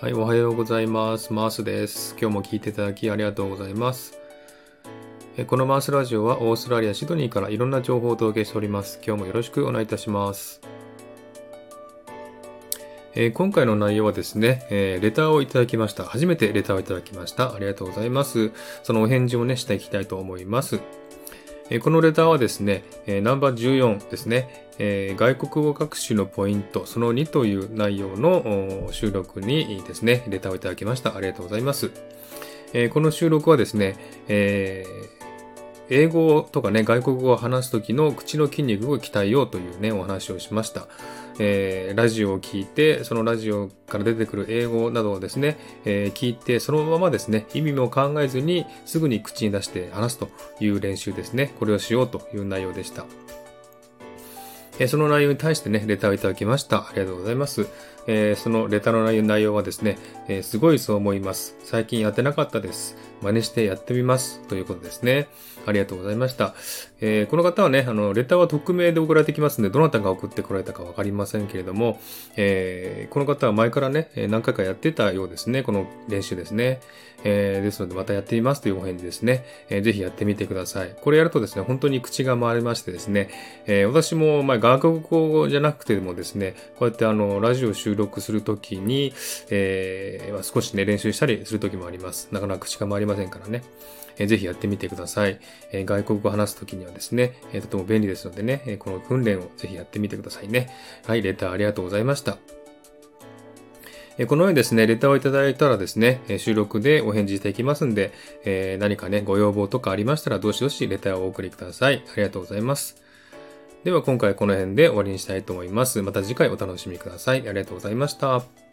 はい、おはようございます。マースです。今日も聞いていただきありがとうございます。このマースラジオはオーストラリア・シドニーからいろんな情報をお届けしております。今日もよろしくお願いいたします。えー、今回の内容はですね、えー、レターをいただきました。初めてレターをいただきました。ありがとうございます。そのお返事をね、していきたいと思います。えー、このレターはですね、えナンバー14ですね、え外国語学習のポイント、その2という内容の収録にですね、レターをいただきました。ありがとうございます。えこの収録はですね、え英語とかね、外国語を話すときの口の筋肉を鍛えようというね、お話をしました。えー、ラジオを聞いて、そのラジオから出てくる英語などをですね、えー、聞いて、そのままですね、意味も考えずにすぐに口に出して話すという練習ですね。これをしようという内容でした。えその内容に対してね、レターをいただきました。ありがとうございます。えー、そのレターの内容はですね、えー、すごいそう思います。最近やってなかったです。真似してやってみます。ということですね。ありがとうございました。えー、この方はね、あの、レターは匿名で送られてきますので、どなたが送ってこられたかわかりませんけれども、えー、この方は前からね、何回かやってたようですね。この練習ですね。えー、ですので、またやってみますというお返事ですね。えー、ぜひやってみてください。これやるとですね、本当に口が回りましてですね、えー、私も、まあ、外国語じゃなくてもですね、こうやってあの、ラジオ収録するときに、えー、少しね、練習したりするときもあります。なかなか口が回りませんからね。え、ぜひやってみてください。え、外国語を話すときにはですね、え、とても便利ですのでね、え、この訓練をぜひやってみてくださいね。はい、レターありがとうございました。このようにですね、レターをいただいたらですね、収録でお返事していきますんで、え何かね、ご要望とかありましたら、どしどしレターをお送りください。ありがとうございます。では今回この辺で終わりにしたいと思います。また次回お楽しみください。ありがとうございました。